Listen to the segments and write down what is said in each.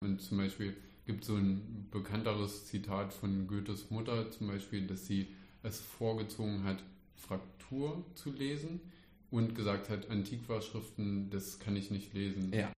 Und zum Beispiel gibt es so ein bekannteres Zitat von Goethes Mutter, zum Beispiel, dass sie es vorgezogen hat, Fraktur zu lesen und gesagt hat, Antiquarschriften, das kann ich nicht lesen. Ja.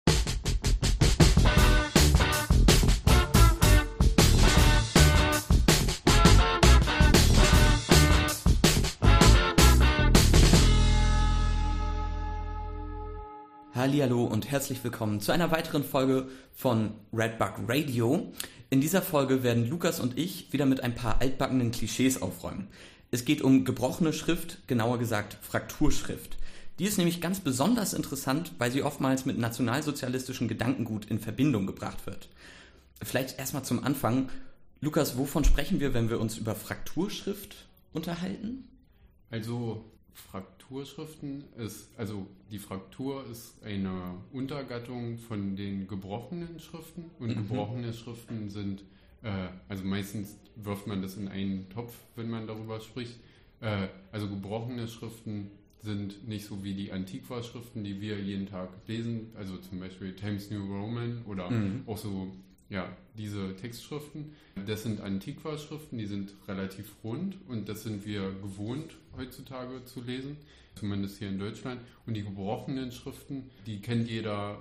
Hallo und herzlich willkommen zu einer weiteren Folge von Redbug Radio. In dieser Folge werden Lukas und ich wieder mit ein paar altbackenen Klischees aufräumen. Es geht um gebrochene Schrift, genauer gesagt Frakturschrift. Die ist nämlich ganz besonders interessant, weil sie oftmals mit nationalsozialistischem Gedankengut in Verbindung gebracht wird. Vielleicht erstmal zum Anfang. Lukas, wovon sprechen wir, wenn wir uns über Frakturschrift unterhalten? Also Frakturschriften ist, also die Fraktur ist eine Untergattung von den gebrochenen Schriften und mhm. gebrochene Schriften sind, äh, also meistens wirft man das in einen Topf, wenn man darüber spricht. Äh, also gebrochene Schriften sind nicht so wie die Antiqua-Schriften, die wir jeden Tag lesen, also zum Beispiel Times New Roman oder mhm. auch so ja, diese Textschriften. Das sind Antiqua-Schriften, die sind relativ rund und das sind wir gewohnt heutzutage zu lesen, zumindest hier in Deutschland. Und die gebrochenen Schriften, die kennt jeder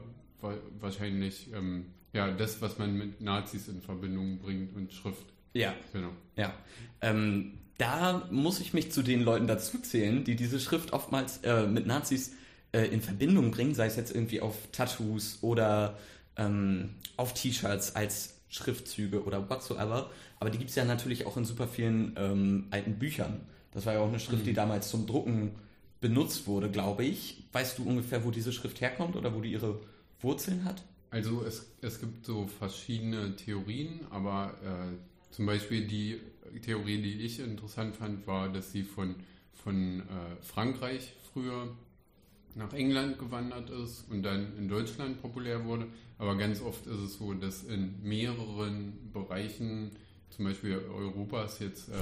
wahrscheinlich, ähm, ja, das, was man mit Nazis in Verbindung bringt und Schrift. Ja. Genau. Ja. Ähm, da muss ich mich zu den Leuten dazuzählen, die diese Schrift oftmals äh, mit Nazis äh, in Verbindung bringen, sei es jetzt irgendwie auf Tattoos oder ähm, auf T-Shirts als Schriftzüge oder whatsoever. Aber die gibt es ja natürlich auch in super vielen ähm, alten Büchern. Das war ja auch eine Schrift, mhm. die damals zum Drucken benutzt wurde, glaube ich. Weißt du ungefähr, wo diese Schrift herkommt oder wo die ihre Wurzeln hat? Also es, es gibt so verschiedene Theorien, aber äh, zum Beispiel die Theorie, die ich interessant fand, war, dass sie von, von äh, Frankreich früher nach England gewandert ist und dann in Deutschland populär wurde. Aber ganz oft ist es so, dass in mehreren Bereichen, zum Beispiel Europas, jetzt äh,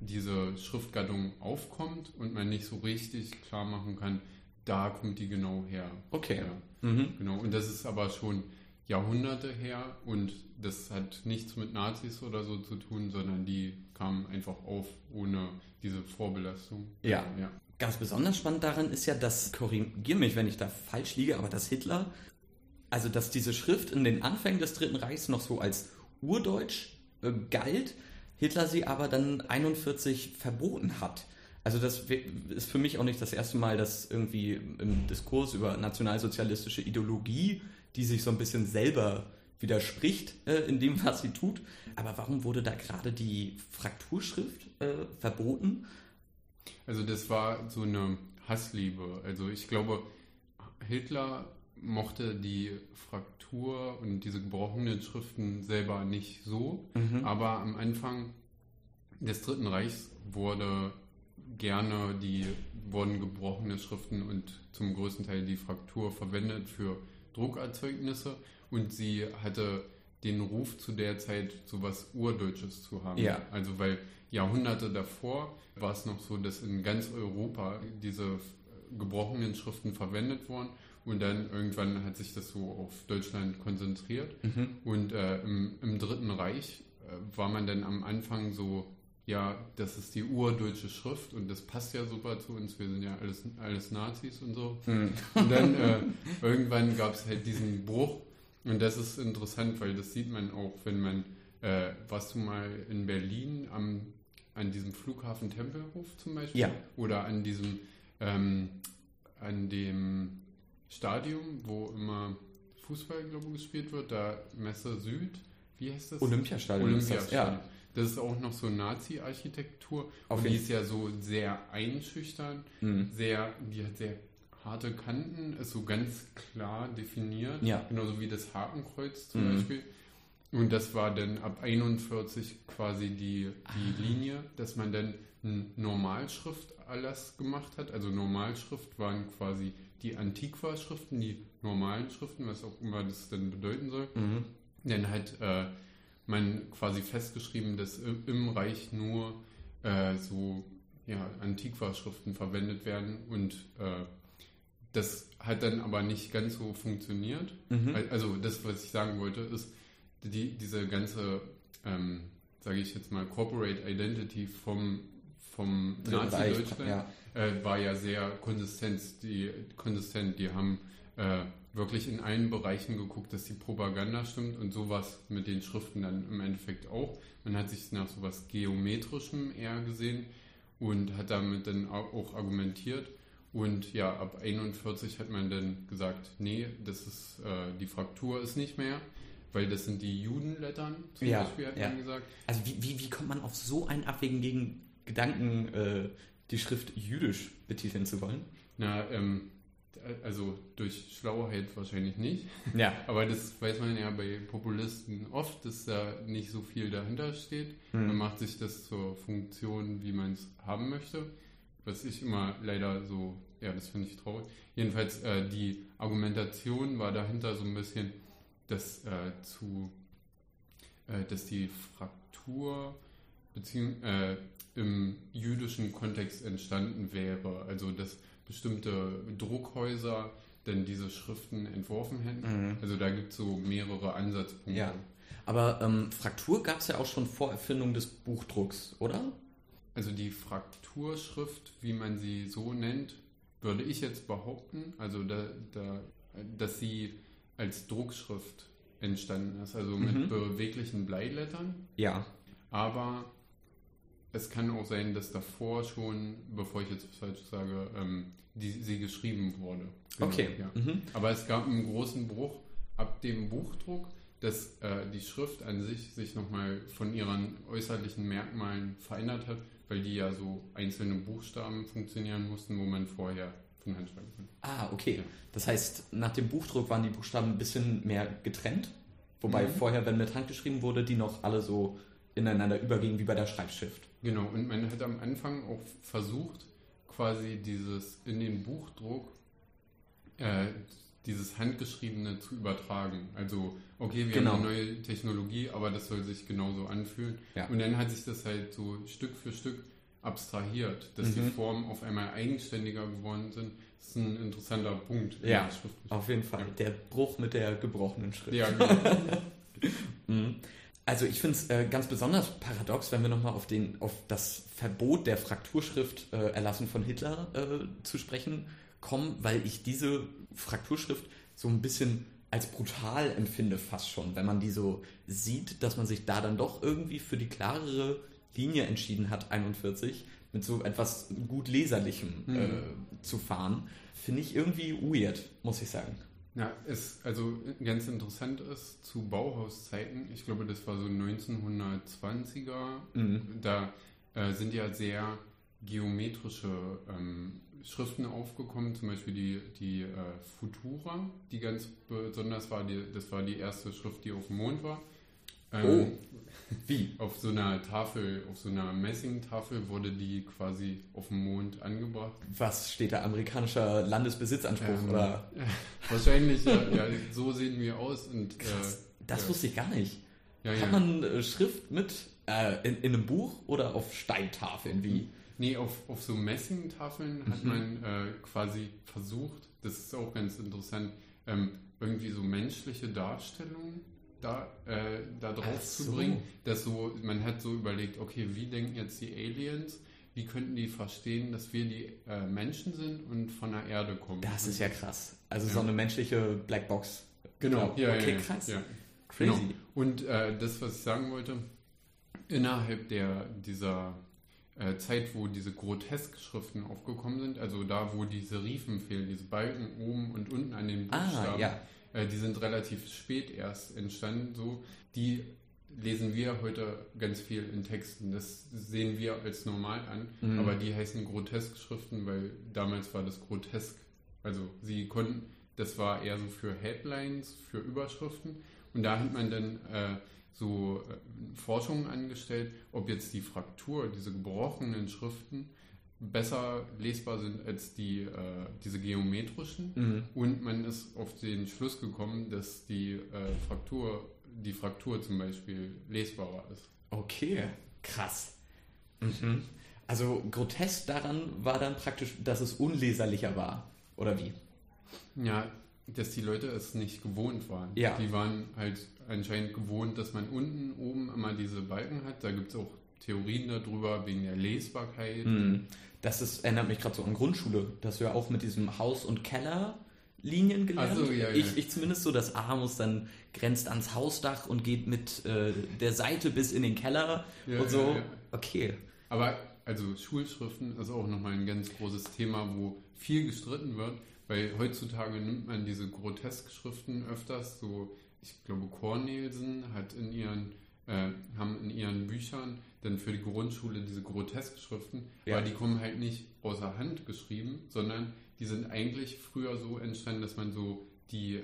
diese Schriftgattung aufkommt und man nicht so richtig klar machen kann, da kommt die genau her. Okay. Ja, mhm. Genau. Und das ist aber schon Jahrhunderte her und das hat nichts mit Nazis oder so zu tun, sondern die kamen einfach auf ohne diese Vorbelastung. Ja. ja. Ganz besonders spannend daran ist ja, dass, korrigiere mich, wenn ich da falsch liege, aber dass Hitler, also dass diese Schrift in den Anfängen des Dritten Reichs noch so als Urdeutsch äh, galt, Hitler sie aber dann 41 verboten hat. Also das ist für mich auch nicht das erste Mal, dass irgendwie im Diskurs über nationalsozialistische Ideologie die sich so ein bisschen selber widerspricht äh, in dem, was sie tut. Aber warum wurde da gerade die Frakturschrift äh, verboten? Also das war so eine Hassliebe. Also ich glaube, Hitler mochte die Fraktur und diese gebrochenen Schriften selber nicht so. Mhm. Aber am Anfang des Dritten Reichs wurde gerne die wurden gebrochene Schriften und zum größten Teil die Fraktur verwendet für Druckerzeugnisse und sie hatte den Ruf zu der Zeit, so was Urdeutsches zu haben. Ja. Also weil Jahrhunderte davor war es noch so, dass in ganz Europa diese gebrochenen Schriften verwendet wurden und dann irgendwann hat sich das so auf Deutschland konzentriert mhm. und äh, im, im, Dritten Reich äh, war man dann am Anfang so ja, das ist die urdeutsche Schrift und das passt ja super zu uns, wir sind ja alles, alles Nazis und so. Mhm. Und dann äh, irgendwann gab es halt diesen Bruch und das ist interessant, weil das sieht man auch, wenn man, äh, warst du mal in Berlin am, an diesem Flughafen Tempelhof zum Beispiel? Ja. Oder an diesem, ähm, an dem Stadion, wo immer Fußball, glaube ich, gespielt wird, da Messe Süd, wie heißt das? Olympiastadion. Olympiastadion. Ja. Das ist auch noch so Nazi-Architektur. Und die ist ja so sehr einschüchtern, mhm. sehr, die hat sehr harte Kanten, ist so ganz klar definiert. Ja. Genauso wie das Hakenkreuz zum mhm. Beispiel. Und das war dann ab 41 quasi die, die ah. Linie, dass man dann Normalschrift alles gemacht hat. Also Normalschrift waren quasi die Antiqua-Schriften, die normalen Schriften, was auch immer das denn bedeuten soll. Mhm. Dann halt äh, man quasi festgeschrieben, dass im Reich nur äh, so ja, Antiqua-Schriften verwendet werden und äh, das hat dann aber nicht ganz so funktioniert. Mhm. Also das, was ich sagen wollte, ist, die, diese ganze, ähm, sage ich jetzt mal, Corporate Identity vom, vom Nazi-Deutschland ja. äh, war ja sehr konsistent. Die, konsistent. die haben äh, wirklich in allen Bereichen geguckt, dass die Propaganda stimmt und sowas mit den Schriften dann im Endeffekt auch. Man hat sich nach sowas Geometrischem eher gesehen und hat damit dann auch argumentiert. Und ja, ab 41 hat man dann gesagt, nee, das ist äh, die Fraktur ist nicht mehr, weil das sind die Judenlettern zum Ja, Beispiel, hat ja. man gesagt. Also wie, wie, wie kommt man auf so einen abwegigen Gedanken, äh, die Schrift jüdisch betiteln zu wollen? Na, ähm, also durch Schlauheit wahrscheinlich nicht. Ja. Aber das weiß man ja bei Populisten oft, dass da nicht so viel dahinter steht. Hm. Man macht sich das zur Funktion, wie man es haben möchte. Was ich immer leider so, ja, das finde ich traurig. Jedenfalls, äh, die Argumentation war dahinter so ein bisschen, dass äh, zu, äh, dass die Fraktur beziehung, äh, im jüdischen Kontext entstanden wäre. Also, dass bestimmte Druckhäuser denn diese Schriften entworfen hätten. Mhm. Also da gibt es so mehrere Ansatzpunkte. Ja. Aber ähm, Fraktur gab es ja auch schon vor Erfindung des Buchdrucks, oder? Also die Frakturschrift, wie man sie so nennt, würde ich jetzt behaupten, also da, da, dass sie als Druckschrift entstanden ist, also mit Mhm. beweglichen Bleilettern. Ja. Aber es kann auch sein, dass davor schon, bevor ich jetzt was falsch sage, ähm, die, sie geschrieben wurde. Genau, Okay. Ja. Mhm. Aber es gab einen großen Bruch ab dem Buchdruck, dass äh, die Schrift an sich sich nochmal von ihren äußerlichen Merkmalen verändert hat, weil die ja so einzelne Buchstaben funktionieren mussten, wo man vorher von Hand schreiben konnte. Ah, okay. Ja. Das heißt, nach dem Buchdruck waren die Buchstaben ein bisschen mehr getrennt. Wobei Mhm. vorher, wenn mit Hand geschrieben wurde, die noch alle so ineinander übergingen wie bei der Schreibschrift. Genau, und man hat am Anfang auch versucht, quasi dieses in den Buchdruck, äh, dieses Handgeschriebene zu übertragen. Also, okay, wir Genau. haben eine neue Technologie, aber das soll sich genauso anfühlen. Ja. Und dann hat sich das halt so Stück für Stück abstrahiert, dass die Mhm. Formen auf einmal eigenständiger geworden sind. Das ist ein interessanter Punkt. in Ja. Auf jeden Fall. Der Bruch mit der gebrochenen Schrift. Ja, genau. Mhm. Also ich finde es äh, ganz besonders paradox, wenn wir nochmal auf, den- auf das Verbot der Frakturschrift äh, erlassen von Hitler äh, zu sprechen kommen, weil ich diese Frakturschrift so ein bisschen als brutal empfinde fast schon, wenn man die so sieht, dass man sich da dann doch irgendwie für die klarere Linie entschieden hat, 41, mit so etwas gut Leserlichem Mhm. äh, zu fahren, finde ich irgendwie weird, muss ich sagen. Ja, es also ganz interessant ist, zu Bauhauszeiten, ich glaube, das war so 1920er, Mhm. da äh, sind ja sehr geometrische ähm, Schriften aufgekommen, zum Beispiel die, die äh, Futura, die ganz besonders war, die, das war die erste Schrift, die auf dem Mond war. Ähm, Wie? Auf so einer Tafel, auf so einer Messingtafel wurde die quasi auf dem Mond angebracht. Was steht da? Amerikanischer Landesbesitzanspruch Ähm, oder? Wahrscheinlich, ja, ja, so sehen wir aus. Und, Krass, äh, das ja. wusste ich gar nicht. Ja, Hat man äh, Schrift mit äh, in, in einem Buch oder auf Steintafeln? Wie? Nee, auf, auf so Messingtafeln hat Mhm. man äh, quasi versucht, das ist auch ganz interessant, ähm, irgendwie so menschliche Darstellungen da, äh, da drauf Ach zu so. bringen. Dass so, man hat so überlegt, okay, wie denken jetzt die Aliens? Wie könnten die verstehen, dass wir die äh, Menschen sind und von der Erde kommen? Das ist ja krass. Also Ja. so eine menschliche Blackbox. Genau, ja, okay, ja, ja, krass. Ja. Crazy. Genau. Und äh, das, was ich sagen wollte, innerhalb der, dieser äh, Zeit, wo diese Grotesk-Schriften aufgekommen sind, also da, wo die Serifen fehlen, diese Balken oben und unten an den Ah, Buchstaben, ja. Äh, die sind relativ spät erst entstanden, so, die lesen wir heute ganz viel in Texten. Das sehen wir als normal an, Mhm. aber die heißen Grotesk-Schriften, weil damals war das grotesk. Also sie konnten, das war eher so für Headlines, für Überschriften. Und da hat man dann äh, so äh, Forschungen angestellt, ob jetzt die Fraktur, diese gebrochenen Schriften, besser lesbar sind als die, äh, diese geometrischen. Mhm. Und man ist auf den Schluss gekommen, dass die äh, Fraktur, die Fraktur zum Beispiel lesbarer ist. Okay, krass. Mhm. Also grotesk daran war dann praktisch, dass es unleserlicher war. Oder wie? Ja, dass die Leute es nicht gewohnt waren. Ja. Die waren halt anscheinend gewohnt, dass man unten oben immer diese Balken hat. Da gibt es auch Theorien darüber wegen der Lesbarkeit. Hm. Das ist, erinnert mich gerade so an Grundschule, dass wir auch mit diesem Haus- und Kellerlinien gelernt. Ach so, ja, ja. Ich, ich zumindest so, das A muss dann grenzt ans Hausdach und geht mit äh, der Seite bis in den Keller Ja, und so. Okay. Aber also Schulschriften ist auch nochmal ein ganz großes Thema, wo viel gestritten wird, weil heutzutage nimmt man diese Grotesk-Schriften öfters, so ich glaube Cornelsen hat in ihren äh, haben in ihren Büchern dann für die Grundschule diese Grotesk-Schriften, Ja. aber die kommen halt nicht außer Hand geschrieben, sondern die sind eigentlich früher so entstanden, dass man so die äh,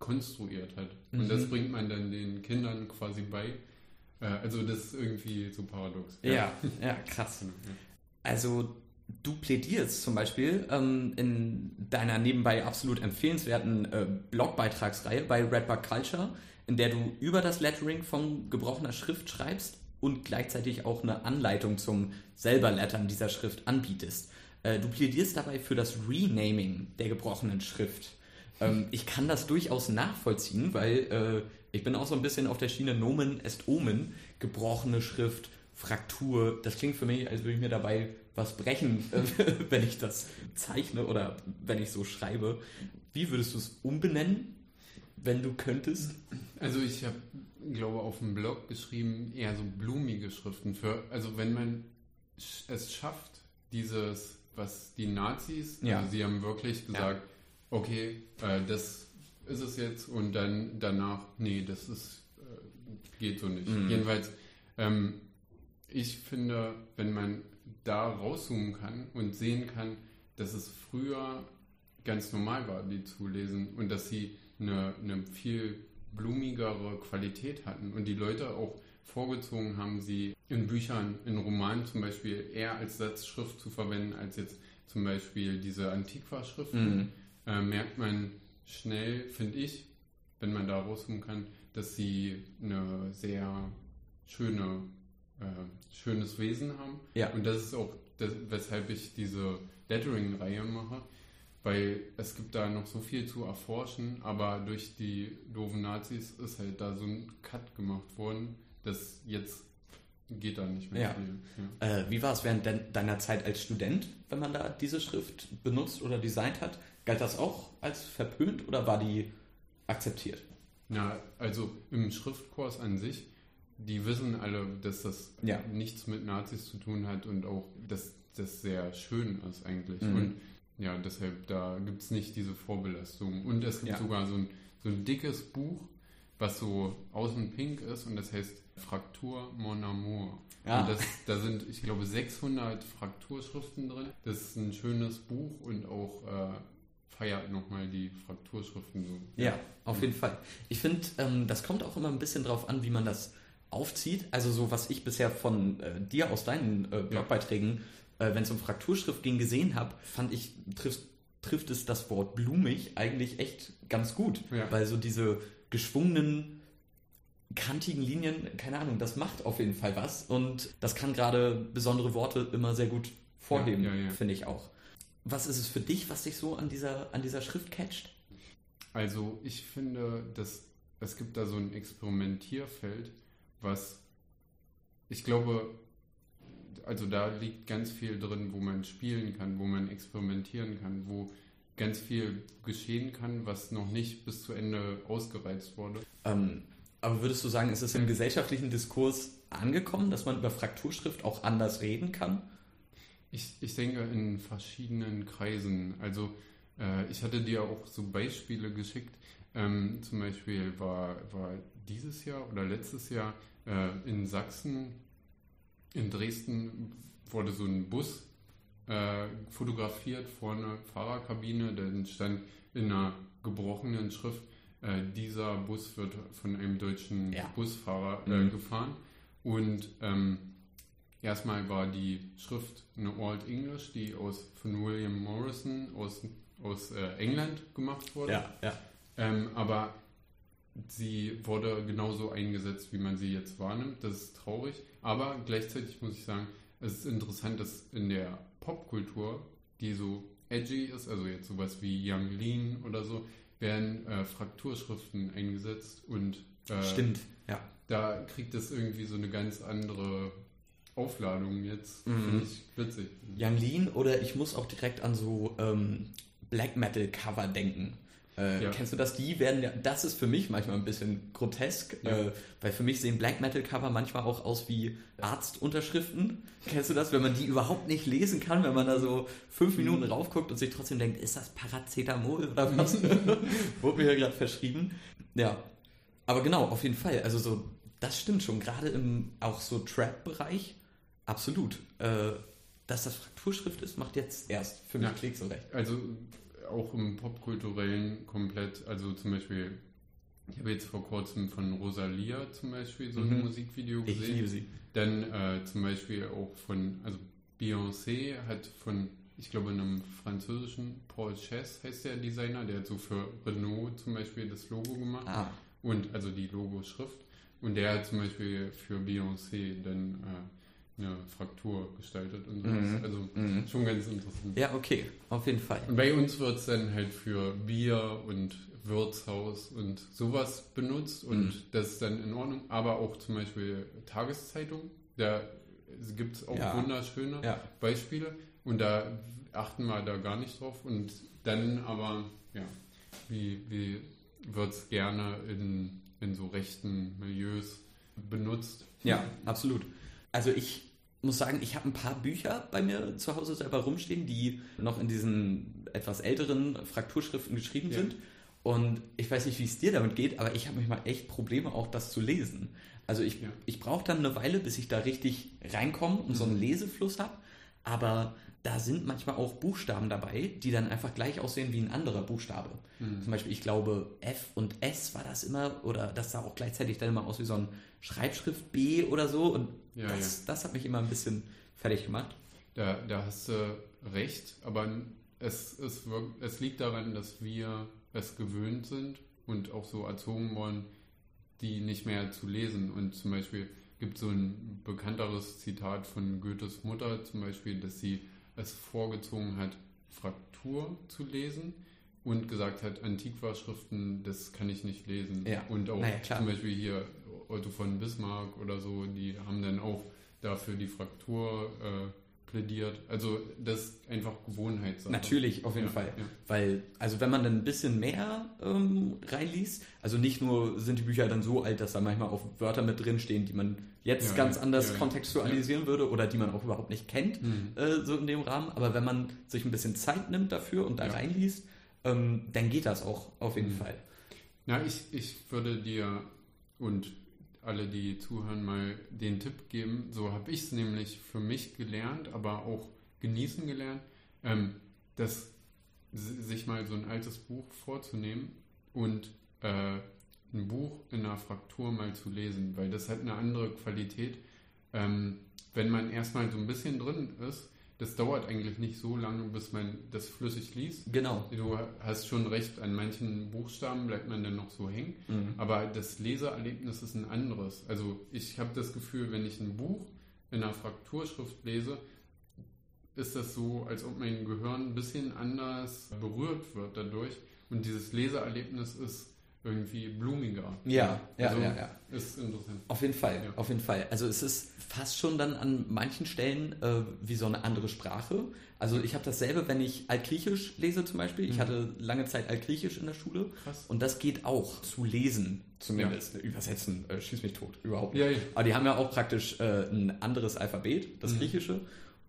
konstruiert hat. Und Mhm. das bringt man dann den Kindern quasi bei. Äh, also das ist irgendwie so paradox. Ja, ja, krass. Genau, ja. Also du plädierst zum Beispiel ähm, in deiner nebenbei absolut empfehlenswerten äh, Blogbeitragsreihe bei Redbug Culture, in der du über das Lettering von gebrochener Schrift schreibst und gleichzeitig auch eine Anleitung zum selber Lettern dieser Schrift anbietest. Äh, du plädierst dabei für das Renaming der gebrochenen Schrift. Ähm, ich kann das durchaus nachvollziehen, weil äh, ich bin auch so ein bisschen auf der Schiene Nomen est Omen, gebrochene Schrift, Fraktur. Das klingt für mich, als würde ich mir dabei was brechen, äh, wenn ich das zeichne oder wenn ich so schreibe. Wie würdest du es umbenennen, wenn du könntest? Also ich habe, glaube auf dem Blog geschrieben, eher so blumige Schriften für, also wenn man es schafft, dieses, was die Nazis, Ja. also sie haben wirklich gesagt, okay, äh, das ist es jetzt und dann danach, nee, das ist, äh, geht so nicht. Mhm. Jedenfalls, ähm, ich finde, wenn man da rauszoomen kann und sehen kann, dass es früher ganz normal war, die zu lesen und dass sie eine, eine viel blumigere Qualität hatten und die Leute auch vorgezogen haben, sie in Büchern, in Romanen zum Beispiel eher als Satzschrift zu verwenden, als jetzt zum Beispiel diese Antiqua-Schriften, Mhm. äh, merkt man schnell, finde ich, wenn man da rauszoomen kann, dass sie eine sehr schöne, äh, schönes Wesen haben. Ja. Und das ist auch, das, weshalb ich diese Lettering-Reihe mache, weil es gibt da noch so viel zu erforschen, aber durch die doofen Nazis ist halt da so ein Cut gemacht worden, dass jetzt geht da nicht mehr Ja. viel. Ja. Äh, wie war es während de deiner Zeit als Student, wenn man da diese Schrift benutzt oder designt hat? Galt das auch als verpönt oder war die akzeptiert? Na, also im Schriftkurs an sich, die wissen alle, dass das Ja. nichts mit Nazis zu tun hat und auch, dass das sehr schön ist eigentlich. Mhm. Und ja, deshalb, da gibt es nicht diese Vorbelastung. Und es gibt Ja. sogar so ein, so ein dickes Buch, was so außen pink ist und das heißt Fraktur Mon Amour. Ja. Und das, da sind, ich glaube, 600 Frakturschriften drin. Das ist ein schönes Buch und auch äh, feiert nochmal die Frakturschriften so. Ja, auf jeden Fall. Ich finde, ähm, das kommt auch immer ein bisschen drauf an, wie man das aufzieht. Also so, was ich bisher von äh, dir aus deinen äh, Blogbeiträgen, äh, wenn es um Frakturschrift ging, gesehen habe, fand ich, trifft, trifft es das Wort blumig eigentlich echt ganz gut. Ja. Weil so diese geschwungenen, kantigen Linien, keine Ahnung, das macht auf jeden Fall was. Und das kann gerade besondere Worte immer sehr gut vorheben, Ja, ja, finde ich auch. Was ist es für dich, was dich so an dieser, an dieser Schrift catcht? Also ich finde, dass es gibt da so ein Experimentierfeld, was ich glaube, also da liegt ganz viel drin, wo man spielen kann, wo man experimentieren kann, wo ganz viel geschehen kann, was noch nicht bis zu Ende ausgereizt wurde. Ähm, aber würdest du sagen, ist es im gesellschaftlichen Diskurs angekommen, dass man über Frakturschrift auch anders reden kann? Ich, ich denke in verschiedenen Kreisen. Also äh, ich hatte dir auch so Beispiele geschickt. Ähm, zum Beispiel war, war dieses Jahr oder letztes Jahr äh, in Sachsen, in Dresden wurde so ein Bus äh, fotografiert vor einer Fahrerkabine. Dann stand in einer gebrochenen Schrift, äh, dieser Bus wird von einem deutschen Ja. Busfahrer äh, Mhm. gefahren. Und ähm, erstmal war die Schrift eine Old English, die aus, von William Morrison aus, aus äh, England gemacht wurde. ja. Ähm, aber sie wurde genauso eingesetzt, wie man sie jetzt wahrnimmt. Das ist traurig. Aber gleichzeitig muss ich sagen, es ist interessant, dass in der Popkultur, die so edgy ist, also jetzt sowas wie Young Lean oder so, werden äh, Frakturschriften eingesetzt und äh, Stimmt, ja. da kriegt es irgendwie so eine ganz andere Aufladung jetzt. Mhm. Finde ich witzig. Yang Lean oder ich muss auch direkt an so ähm, Black Metal Cover denken. Äh, Ja. Kennst du das? Die werden ja, das ist für mich manchmal ein bisschen grotesk, Ja. äh, weil für mich sehen Black Metal Cover manchmal auch aus wie Arztunterschriften. Kennst du das, wenn man die überhaupt nicht lesen kann, wenn man da so fünf Minuten raufguckt und sich trotzdem denkt, ist das Paracetamol oder was? Wurde mir ja gerade verschrieben. Ja, aber genau, auf jeden Fall. Also so, das stimmt schon, gerade im auch so Trap-Bereich, absolut. Äh, dass das Frakturschrift ist, macht jetzt erst für mich Ja. Klick so recht. Also auch im popkulturellen komplett, also zum Beispiel, ich habe jetzt vor kurzem von Rosalia zum Beispiel so ein Mhm. Musikvideo Ich gesehen. liebe sie. Dann äh, zum Beispiel auch von, also Beyoncé hat von, ich glaube, einem französischen Paul Chess heißt der Designer, der hat so für Renault zum Beispiel das Logo gemacht Ah, und also die Logoschrift. Und der hat zum Beispiel für Beyoncé dann äh, eine Fraktur gestaltet und sowas. Mhm. Also mhm. schon ganz interessant. ja, okay, auf jeden Fall. Und bei uns wird es dann halt für Bier und Wirtshaus und sowas benutzt und Mhm. das ist dann in Ordnung. Aber auch zum Beispiel Tageszeitung, da gibt es auch Ja. wunderschöne Ja. Beispiele und da achten wir da gar nicht drauf. Und dann aber, ja, wie, wie wird es gerne in, in so rechten Milieus benutzt? Ja, absolut. Also ich muss sagen, ich habe ein paar Bücher bei mir zu Hause selber rumstehen, die noch in diesen etwas älteren Frakturschriften geschrieben Ja. sind. Und ich weiß nicht, wie es dir damit geht, aber ich habe manchmal echt Probleme, auch das zu lesen. Also ich, Ja. ich brauche dann eine Weile, bis ich da richtig reinkomme und so einen Lesefluss habe. Aber da sind manchmal auch Buchstaben dabei, die dann einfach gleich aussehen wie ein anderer Buchstabe. Mhm. Zum Beispiel, ich glaube, F und S war das immer, oder das sah auch gleichzeitig dann immer aus wie so ein Schreibschrift B oder so. Und Ja, das, das hat mich immer ein bisschen fertig gemacht. Da, da hast du recht, aber es, es, es liegt daran, dass wir es gewöhnt sind und auch so erzogen worden, die nicht mehr zu lesen. Und zum Beispiel gibt es so ein bekannteres Zitat von Goethes Mutter, zum Beispiel, dass sie es vorgezogen hat, Fraktur zu lesen und gesagt hat, Antiquarschriften, das kann ich nicht lesen. Ja. Und auch Naja, zum Beispiel hier Otto von Bismarck oder so, die haben dann auch dafür die Fraktur äh, plädiert. Also das einfach Gewohnheitssache. Natürlich, auf jeden Ja, Fall. ja. Weil, also wenn man dann ein bisschen mehr ähm, reinliest, also nicht nur sind die Bücher dann so alt, dass da manchmal auch Wörter mit drin stehen, die man jetzt Ja, ganz anders kontextualisieren würde oder die man auch überhaupt nicht kennt, Mhm. äh, so in dem Rahmen. Aber wenn man sich ein bisschen Zeit nimmt dafür und da reinliest, ähm, dann geht das auch auf jeden Mhm. Fall. Na, ich, ich würde dir und alle, die zuhören, mal den Tipp geben. So habe ich es nämlich für mich gelernt, aber auch genießen gelernt, ähm, dass sich mal so ein altes Buch vorzunehmen und äh, ein Buch in einer Fraktur mal zu lesen, weil das hat eine andere Qualität. Ähm, wenn man erstmal so ein bisschen drin ist, das dauert eigentlich nicht so lange, bis man das flüssig liest. Genau. Du hast schon recht, an manchen Buchstaben bleibt man dann noch so hängen. Mhm. Aber das Leseerlebnis ist ein anderes. Also ich habe das Gefühl, wenn ich ein Buch in einer Frakturschrift lese, ist das so, als ob mein Gehirn ein bisschen anders berührt wird dadurch. Und dieses Leseerlebnis ist irgendwie blumiger. Ja, ja, also ja, ja. Ist interessant. Auf jeden Fall, Ja. auf jeden Fall. Also es ist fast schon dann an manchen Stellen äh, wie so eine andere Sprache. Also ich habe dasselbe, wenn ich Altgriechisch lese zum Beispiel. Ich Mhm. hatte lange Zeit Altgriechisch in der Schule Krass. und das geht auch zu lesen zumindest. Übersetzen, äh, schieß mich tot, überhaupt nicht. Ja, ja. Aber die haben ja auch praktisch äh, ein anderes Alphabet, das Mhm. Griechische.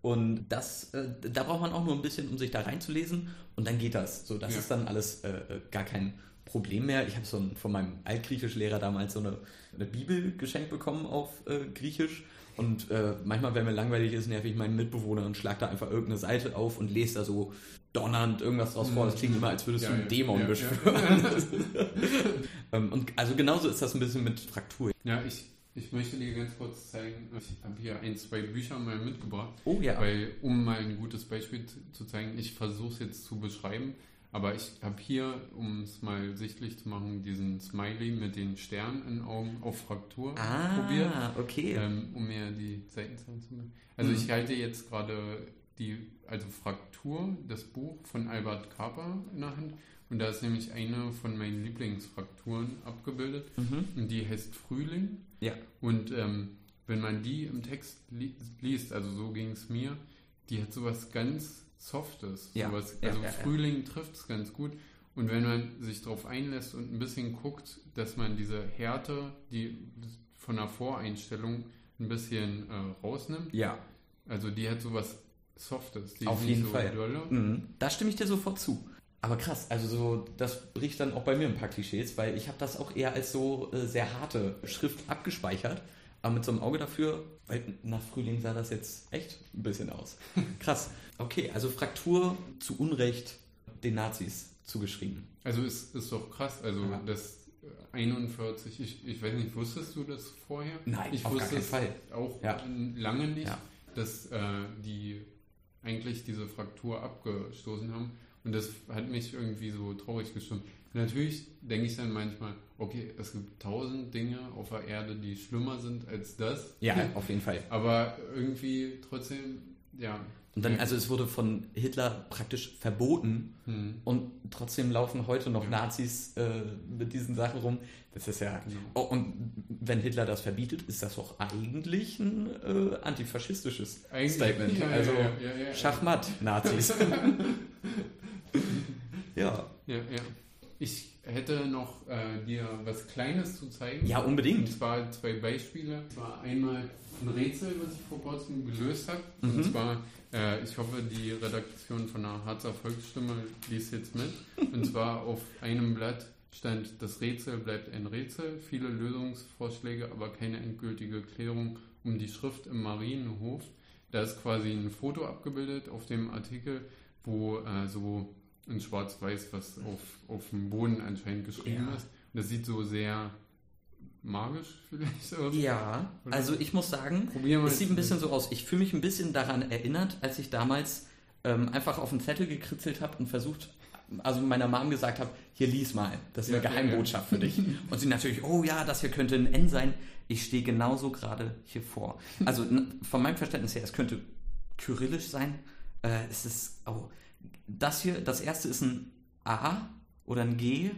Und das, äh, da braucht man auch nur ein bisschen, um sich da reinzulesen und dann geht das. So, das Ja. ist dann alles äh, äh, gar kein Problem mehr. Ich habe so ein, von meinem Altgriechischlehrer damals so eine, eine Bibel geschenkt bekommen auf äh, Griechisch. Und äh, manchmal, wenn mir langweilig ist, nerv ich meinen Mitbewohner und schlag da einfach irgendeine Seite auf und lese da so donnernd irgendwas draus vor. Das klingt immer, als würdest Ja, du einen ja. Dämon Ja, beschwören. ähm, und also genauso ist das ein bisschen mit Fraktur. Ja, ich, ich möchte dir ganz kurz zeigen, ich habe hier ein, zwei Bücher mal mitgebracht. Oh ja. Weil, um mal ein gutes Beispiel zu- zu zeigen, ich versuche es jetzt zu beschreiben, aber ich habe hier, um es mal sichtlich zu machen, diesen Smiley mit den Sternen in den Augen auf Fraktur probiert, Ah, okay. ähm, um mir die Seitenzahlen zu machen. Also Mhm. ich halte jetzt gerade die, also Fraktur, das Buch von Albert Kaper in der Hand Und da ist nämlich eine von meinen Lieblingsfrakturen abgebildet. Mhm. Und die heißt Frühling. Ja. Und ähm, wenn man die im Text li liest, also so ging es mir, die hat sowas ganz Softes. Ja. Sowas, also ja, ja. Frühling trifft es ganz gut. Und wenn man sich darauf einlässt und ein bisschen guckt, dass man diese Härte, die von der Voreinstellung ein bisschen äh, rausnimmt, Ja, also die hat sowas Softes. Die Auf jeden so Fall. mhm. da stimme ich dir sofort zu. Aber krass, also so, das bricht dann auch bei mir ein paar Klischees, weil ich habe das auch eher als so äh, sehr harte Schrift abgespeichert. Aber mit so einem Auge dafür, weil nach Frühling sah das jetzt echt ein bisschen aus. Krass. Okay, also Fraktur zu Unrecht den Nazis zugeschrieben. Also ist, ist doch krass. Also Ja. das äh, 41, ich, ich weiß nicht, wusstest du das vorher? Nein, ich auf gar wusste keinen es Fall. auch Ja. lange nicht, Ja. dass äh, die eigentlich diese Fraktur abgestoßen haben. Und das hat mich irgendwie so traurig gestimmt. Natürlich denke ich dann manchmal, okay, es gibt tausend Dinge auf der Erde, die schlimmer sind als das. Ja, auf jeden Fall. Aber irgendwie trotzdem, ja. Und dann, Ja. also es wurde von Hitler praktisch verboten Hm. und trotzdem laufen heute noch Ja. Nazis äh, mit diesen Sachen rum. Das ist ja. Genau. Oh, und wenn Hitler das verbietet, ist das doch eigentlich ein äh, antifaschistisches Eigentlich- Statement. Ja, ja, also ja, ja, ja. Schachmatt, Nazis. ja. Ja, ja. Ich hätte noch äh, dir was Kleines zu zeigen. Ja, unbedingt. Und zwar zwei Beispiele. Und zwar einmal ein Rätsel, was ich vor kurzem gelöst habe. Mhm. Und zwar, äh, ich hoffe, die Redaktion von der Harzer Volksstimme liest jetzt mit. Und zwar auf einem Blatt stand, das Rätsel bleibt ein Rätsel, viele Lösungsvorschläge, aber keine endgültige Klärung um die Schrift im Marienhof. Da ist quasi ein Foto abgebildet auf dem Artikel, wo äh, so in Schwarz-Weiß was auf, auf dem Boden anscheinend geschrieben Ja. ist. Und das sieht so sehr magisch vielleicht aus. Ja, also ich muss sagen, es sieht ein bisschen so aus. Ich fühle mich ein bisschen daran erinnert, als ich damals ähm, einfach auf einen Zettel gekritzelt habe und versucht, also meiner Mom gesagt habe, hier lies mal, das ist eine Ja, ja, Geheimbotschaft für dich. Und sie natürlich, oh ja, das hier könnte ein N sein. Ich stehe genauso gerade hier vor. Also von meinem Verständnis her, es könnte kyrillisch sein. Äh, es ist, oh, das hier, das erste ist ein A oder ein G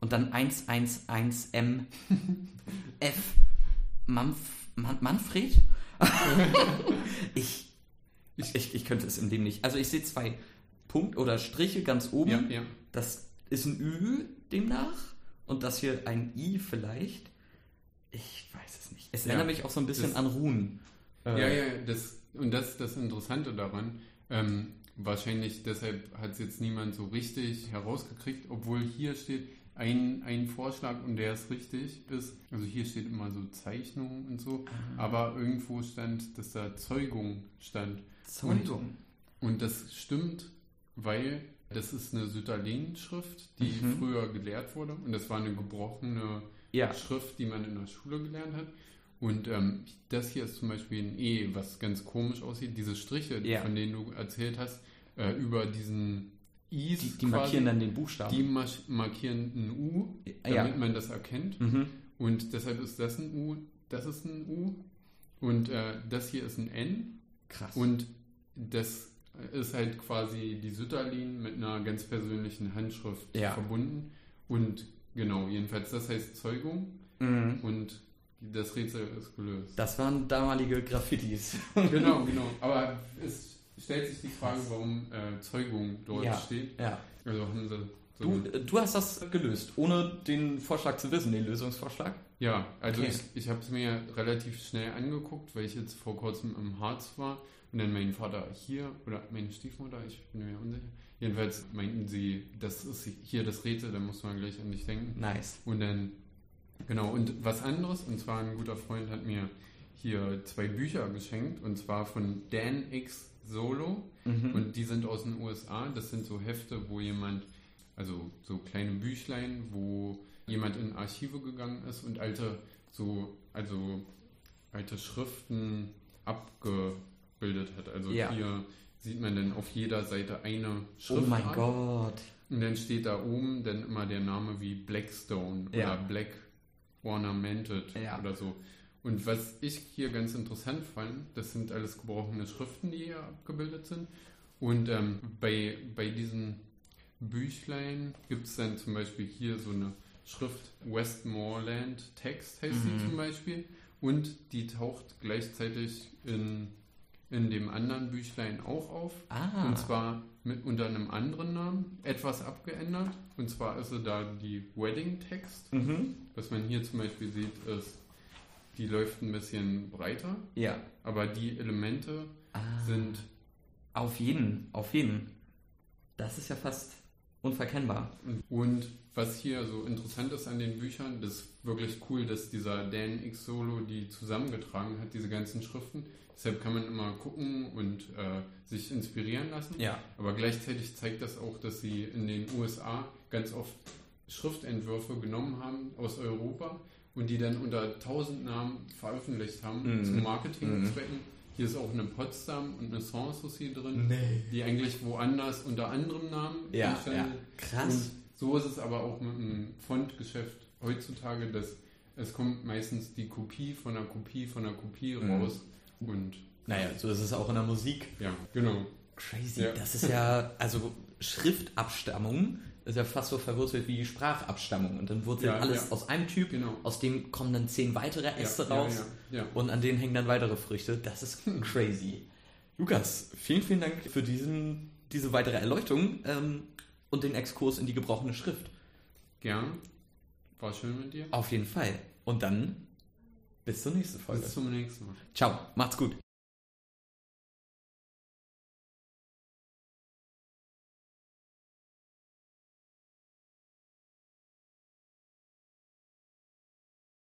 und dann 111M F Manf Man Manfred? ich, ich, ich könnte es in dem nicht. Also ich sehe zwei Punkt oder Striche ganz oben. Ja, ja. Das ist ein Ü demnach. Und das hier ein I vielleicht. Ich weiß es nicht. Es Ja, erinnert mich auch so ein bisschen das- an Runen. Äh, Ja, ja, das, und das ist das Interessante daran. Ähm, wahrscheinlich deshalb hat es jetzt niemand so richtig herausgekriegt, obwohl hier steht ein, ein Vorschlag und der ist richtig ist. Also hier steht immer so Zeichnungen und so, Ah. aber irgendwo stand, dass da Zeugung stand. Zeugung. Und das stimmt, weil das ist eine Sütterlin-Schrift, die Mhm. früher gelehrt wurde und das war eine gebrochene Ja. Schrift, die man in der Schule gelernt hat. Und ähm, das hier ist zum Beispiel ein E, was ganz komisch aussieht. Diese Striche, Ja. von denen du erzählt hast, äh, über diesen I's Die, die markieren dann den Buchstaben. die markieren ein U, Ja. damit man das erkennt. mhm. Und deshalb ist das ein U, das ist ein U und äh, das hier ist ein N. Krass. Und das ist halt quasi die Sütterlin mit einer ganz persönlichen Handschrift Ja. verbunden. Und genau, jedenfalls das heißt Zeugung mhm. und das Rätsel ist gelöst. Das waren damalige Graffitis. genau, genau. Aber es stellt sich die Frage, warum äh, Zeugung dort Ja. steht. Ja. Also haben sie so. Du, du hast das gelöst, ohne den Vorschlag zu wissen, den Lösungsvorschlag. Ja, also Okay. ich, ich habe es mir relativ schnell angeguckt, weil ich jetzt vor kurzem im Harz war und dann mein Vater hier oder meine Stiefmutter, ich bin mir unsicher. Jedenfalls meinten sie, das ist hier das Rätsel, da muss man gleich an dich denken. Nice. Und dann, genau, und was anderes, und zwar ein guter Freund hat mir hier zwei Bücher geschenkt, und zwar von Dan X Solo, Mhm. und die sind aus den USA. Das sind so Hefte, wo jemand, also so kleine Büchlein, wo jemand in Archive gegangen ist und alte, so, also alte Schriften abgebildet hat. Also Ja. hier sieht man dann auf jeder Seite eine oh Schrift. mein Gott. Und dann steht da oben dann immer der Name wie Blackstone Ja. oder Black Ornamented Ja. oder so. Und was ich hier ganz interessant fand, das sind alles gebrochene Schriften, die hier abgebildet sind. Und ähm, bei, bei diesen Büchlein gibt es dann zum Beispiel hier so eine Schrift Westmoreland Text heißt Mhm. sie zum Beispiel. Und die taucht gleichzeitig in, in dem anderen Büchlein auch auf. Ah. Und zwar mit, unter einem anderen Namen, etwas abgeändert. Und zwar ist sie da die Wedding Text. Mhm. Was man hier zum Beispiel sieht, ist, die läuft ein bisschen breiter, Ja. aber die Elemente Ah. sind Auf jeden, auf jeden. Das ist ja fast unverkennbar. Und was hier so interessant ist an den Büchern, das ist wirklich cool, dass dieser Dan X Solo die zusammengetragen hat, diese ganzen Schriften. Deshalb kann man immer gucken und äh, sich inspirieren lassen. Ja. Aber gleichzeitig zeigt das auch, dass sie in den USA ganz oft Schriftentwürfe genommen haben aus Europa und die dann unter tausend Namen veröffentlicht haben Mhm. zu Marketingzwecken. Hier ist auch eine Potsdam und eine Sanssouci drin, Nee. die eigentlich woanders unter anderem Namen Ja, entstanden ja. Krass. und so ist es aber auch mit dem Fontgeschäft heutzutage, dass es kommt meistens die Kopie von der Kopie von der Kopie Mhm. raus. Und Naja, so ist es auch in der Musik. ja, genau. Crazy. Ja. Das ist ja, also Schriftabstammung ist ja fast so verwurzelt wie die Sprachabstammung. Und dann wurzelt Ja, alles ja. aus einem Typ, Genau. aus dem kommen dann zehn weitere Äste ja, raus und an denen hängen dann weitere Früchte. Das ist crazy. Lukas, vielen, vielen Dank für diesen, diese weitere Erleuchtung ähm, und den Exkurs in die gebrochene Schrift. Gern. War schön mit dir. Auf jeden Fall. Und dann bis zur nächsten Folge. Bis zum nächsten Mal. Ciao, macht's gut.